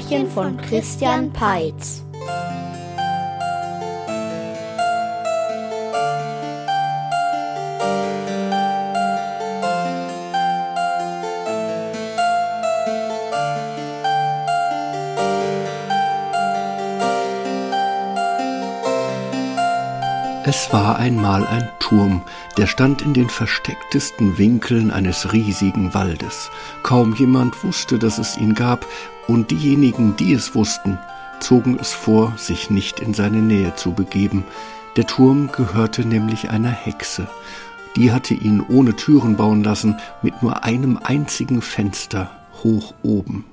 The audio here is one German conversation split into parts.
Märchen von Christian Peitz. Es war einmal ein Turm, der stand in den verstecktesten Winkeln eines riesigen Waldes. Kaum jemand wusste, dass es ihn gab, und diejenigen, die es wussten, zogen es vor, sich nicht in seine Nähe zu begeben. Der Turm gehörte nämlich einer Hexe. Die hatte ihn ohne Türen bauen lassen, mit nur einem einzigen Fenster hoch oben.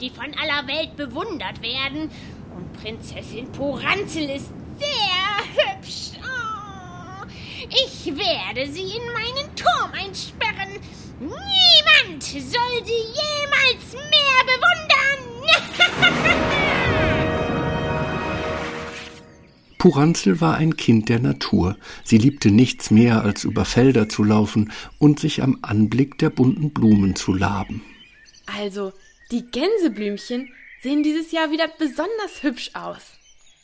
Die von aller Welt bewundert werden. Und Prinzessin Poranzel ist sehr hübsch. Oh, ich werde sie in meinen Turm einsperren. Niemand soll sie jemals mehr bewundern. Puranzel war ein Kind der Natur. Sie liebte nichts mehr, als über Felder zu laufen und sich am Anblick der bunten Blumen zu laben. Also, die Gänseblümchen sehen dieses Jahr wieder besonders hübsch aus.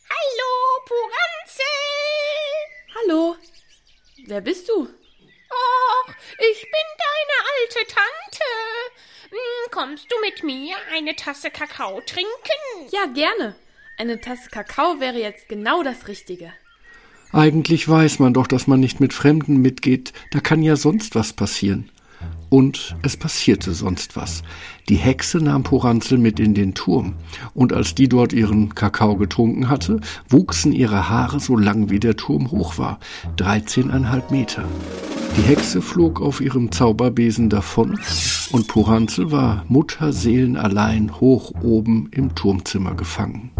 Hallo, Puranzel! Hallo, wer bist du? Och, ich bin deine alte Tante. Hm, Kommst du mit mir eine Tasse Kakao trinken? Ja, gerne. Eine Tasse Kakao wäre jetzt genau das Richtige. Eigentlich weiß man doch, dass man nicht mit Fremden mitgeht, da kann ja sonst was passieren. Und es passierte sonst was. Die Hexe nahm Poranzel mit in den Turm, und als die dort ihren Kakao getrunken hatte, wuchsen ihre Haare so lang wie der Turm hoch war, dreizehneinhalb Meter. Die Hexe flog auf ihrem Zauberbesen davon, und Poranzel war mutterseelenallein hoch oben im Turmzimmer gefangen.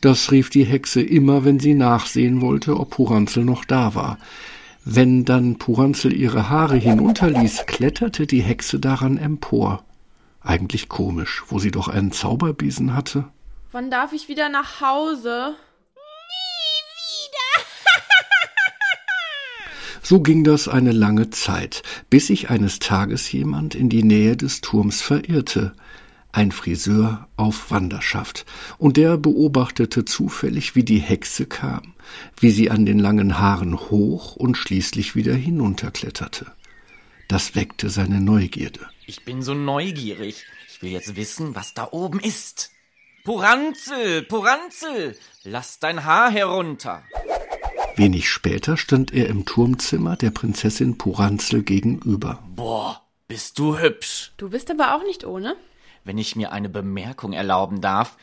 Das rief die Hexe immer, wenn sie nachsehen wollte, ob Puranzel noch da war. Wenn dann Puranzel ihre Haare hinunterließ, kletterte die Hexe daran empor. Eigentlich komisch, wo sie doch einen Zauberbesen hatte. Wann darf ich wieder nach Hause? So ging das eine lange Zeit, bis sich eines Tages jemand in die Nähe des Turms verirrte. Ein Friseur auf Wanderschaft, und der beobachtete zufällig, wie die Hexe kam, wie sie an den langen Haaren hoch und schließlich wieder hinunterkletterte. Das weckte seine Neugierde. Ich bin so neugierig. Ich will jetzt wissen, was da oben ist. Puranzel, Puranzel, lass dein Haar herunter. Wenig später stand er im Turmzimmer der Prinzessin Puranzel gegenüber. Boah, bist du hübsch. Du bist aber auch nicht ohne. Wenn ich mir eine Bemerkung erlauben darf,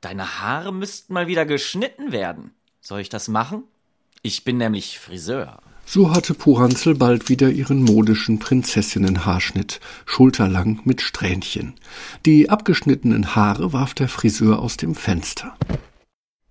deine Haare müssten mal wieder geschnitten werden. Soll ich das machen? Ich bin nämlich Friseur. So hatte Puranzel bald wieder ihren modischen Prinzessinnenhaarschnitt, schulterlang mit Strähnchen. Die abgeschnittenen Haare warf der Friseur aus dem Fenster.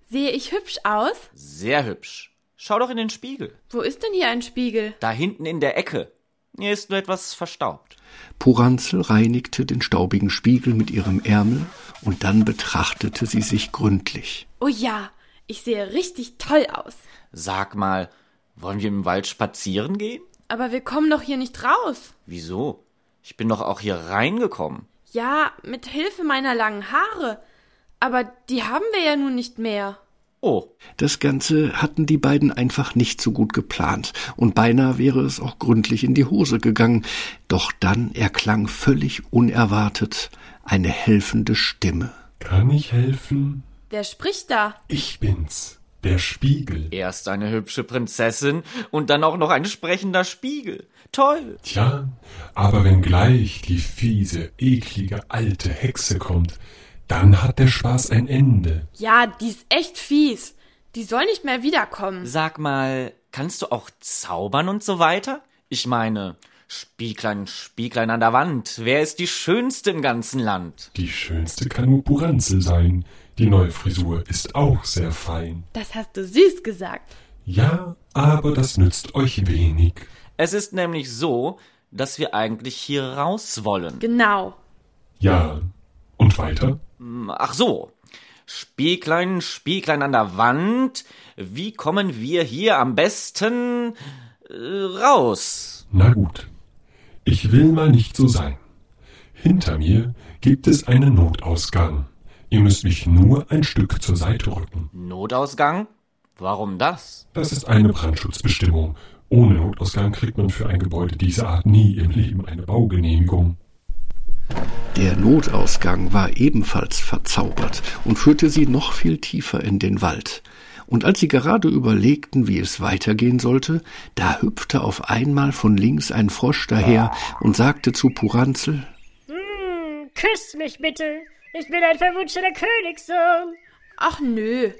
Sehe ich hübsch aus? Sehr hübsch. Schau doch in den Spiegel. Wo ist denn hier ein Spiegel? Da hinten in der Ecke. Er ist nur etwas verstaubt. Puranzel reinigte den staubigen Spiegel mit ihrem Ärmel und dann betrachtete sie sich gründlich. Oh ja, ich sehe richtig toll aus. Sag mal, wollen wir im Wald spazieren gehen? Aber wir kommen doch hier nicht raus. Wieso? Ich bin doch auch hier reingekommen. Ja, mit Hilfe meiner langen Haare. Aber die haben wir ja nun nicht mehr. Oh, Das Ganze hatten die beiden einfach nicht so gut geplant, und beinahe wäre es auch gründlich in die Hose gegangen, doch dann erklang völlig unerwartet eine helfende Stimme. Kann ich helfen? Wer spricht da? Ich bin's, der Spiegel. erst eine hübsche Prinzessin und dann auch noch ein sprechender Spiegel. Toll. Tja, aber wenn gleich die fiese, eklige alte Hexe kommt, dann hat der Spaß ein Ende. Ja, die ist echt fies. Die soll nicht mehr wiederkommen. Sag mal, kannst du auch zaubern und so weiter? Ich meine, Spieglein, Spieglein an der Wand, wer ist die schönste im ganzen Land? Die schönste kann nur Puranzel sein. Die neue Frisur ist auch sehr fein. Das hast du süß gesagt. Ja, aber das nützt euch wenig. Es ist nämlich so, dass wir eigentlich hier raus wollen. Genau. Ja, Und weiter? Ach so. Spieglein, Spieglein an der Wand, wie kommen wir hier am besten äh, raus? Na gut. Ich will mal nicht so sein. Hinter mir gibt es einen Notausgang. Ihr müsst mich nur ein Stück zur Seite rücken. Notausgang? Warum das? Das ist eine Brandschutzbestimmung. Ohne Notausgang kriegt man für ein Gebäude dieser Art nie im Leben eine Baugenehmigung. Der Notausgang war ebenfalls verzaubert und führte sie noch viel tiefer in den Wald. Und als sie gerade überlegten, wie es weitergehen sollte, da hüpfte auf einmal von links ein Frosch daher und sagte zu Puranzel Hm, küss mich bitte. Ich bin ein verwunschener Königssohn. Ach nö,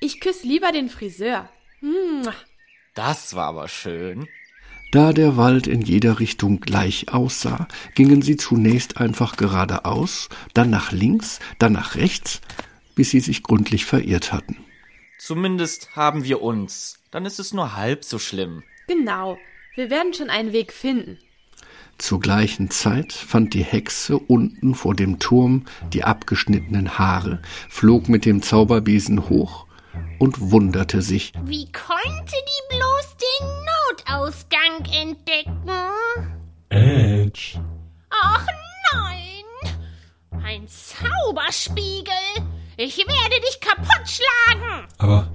ich küsse lieber den Friseur. Mua. Das war aber schön. Da der Wald in jeder Richtung gleich aussah, gingen sie zunächst einfach geradeaus, dann nach links, dann nach rechts, bis sie sich gründlich verirrt hatten. Zumindest haben wir uns. Dann ist es nur halb so schlimm. Genau, wir werden schon einen Weg finden. Zur gleichen Zeit fand die Hexe unten vor dem Turm die abgeschnittenen Haare, flog mit dem Zauberbesen hoch und wunderte sich, Wie konnte die bloß den Notausgang entdecken? Edge. Ach nein! Ein Zauberspiegel! Ich werde dich kaputt schlagen! Aber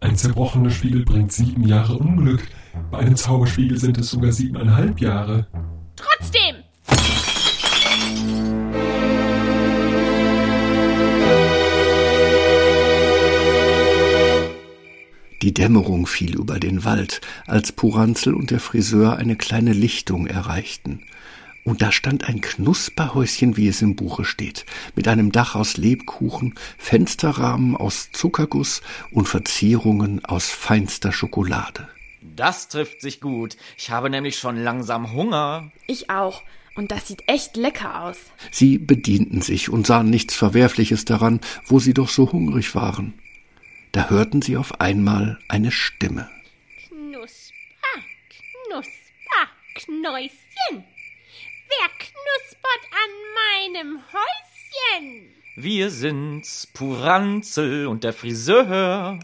ein zerbrochener Spiegel bringt sieben Jahre Unglück. Bei einem Zauberspiegel sind es sogar siebeneinhalb Jahre. Trotzdem! Die Dämmerung fiel über den Wald, als Puranzel und der Friseur eine kleine Lichtung erreichten. Und da stand ein Knusperhäuschen, wie es im Buche steht, mit einem Dach aus Lebkuchen, Fensterrahmen aus Zuckerguss und Verzierungen aus feinster Schokolade. Das trifft sich gut. Ich habe nämlich schon langsam Hunger. Ich auch. Und das sieht echt lecker aus. Sie bedienten sich und sahen nichts Verwerfliches daran, wo sie doch so hungrig waren. Da hörten sie auf einmal eine Stimme. Knusper, knusper, Knäuschen. Wer knuspert an meinem Häuschen? Wir sind's, Puranzel und der Friseur.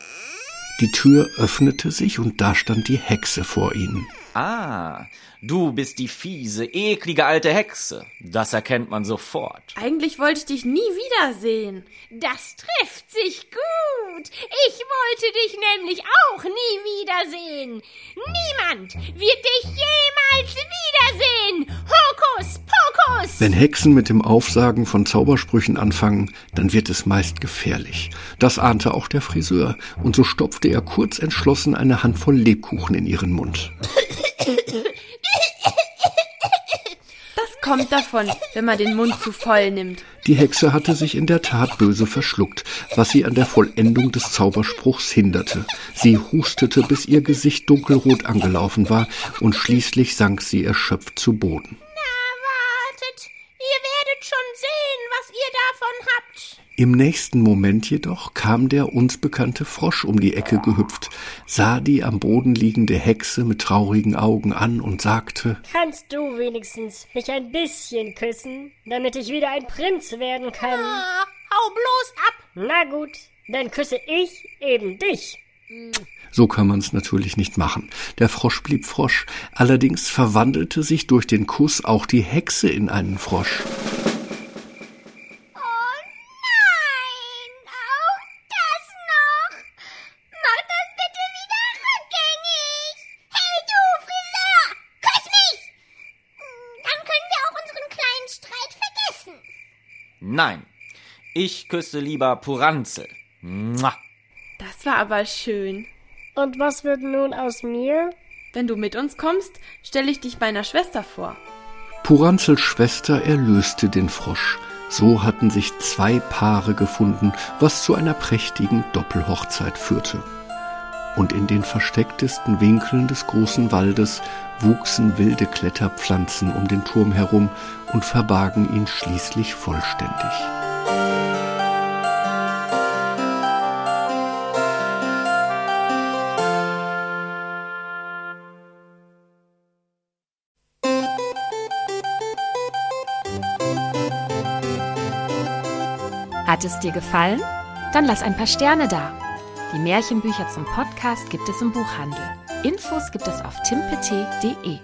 Die Tür öffnete sich und da stand die Hexe vor ihnen. Ah, du bist die fiese, eklige alte Hexe. Das erkennt man sofort. Eigentlich wollte ich dich nie wiedersehen. Das trifft sich gut. Ich wollte dich nämlich auch nie wiedersehen. Niemand wird dich jemals wiedersehen. Hokus pokus. Wenn Hexen mit dem Aufsagen von Zaubersprüchen anfangen, dann wird es meist gefährlich. Das ahnte auch der Friseur, und so stopfte er kurz entschlossen eine Handvoll Lebkuchen in ihren Mund. Das kommt davon, wenn man den Mund zu voll nimmt. Die Hexe hatte sich in der Tat böse verschluckt, was sie an der Vollendung des Zauberspruchs hinderte. Sie hustete, bis ihr Gesicht dunkelrot angelaufen war, und schließlich sank sie erschöpft zu Boden. Na, wartet. Ihr werdet schon sehen, was ihr davon habt. Im nächsten Moment jedoch kam der uns bekannte Frosch um die Ecke gehüpft, sah die am Boden liegende Hexe mit traurigen Augen an und sagte Kannst du wenigstens mich ein bisschen küssen, damit ich wieder ein Prinz werden kann? Ah, hau bloß ab. Na gut, dann küsse ich eben dich. So kann man's natürlich nicht machen. Der Frosch blieb Frosch, allerdings verwandelte sich durch den Kuss auch die Hexe in einen Frosch. Nein, ich küsse lieber Puranzel. Mua. Das war aber schön. Und was wird nun aus mir? Wenn du mit uns kommst, stelle ich dich meiner Schwester vor. Puranzels Schwester erlöste den Frosch. So hatten sich zwei Paare gefunden, was zu einer prächtigen Doppelhochzeit führte. Und in den verstecktesten Winkeln des großen Waldes wuchsen wilde Kletterpflanzen um den Turm herum und verbargen ihn schließlich vollständig. Hat es dir gefallen? Dann lass ein paar Sterne da. Die Märchenbücher zum Podcast gibt es im Buchhandel. Infos gibt es auf timpet.de.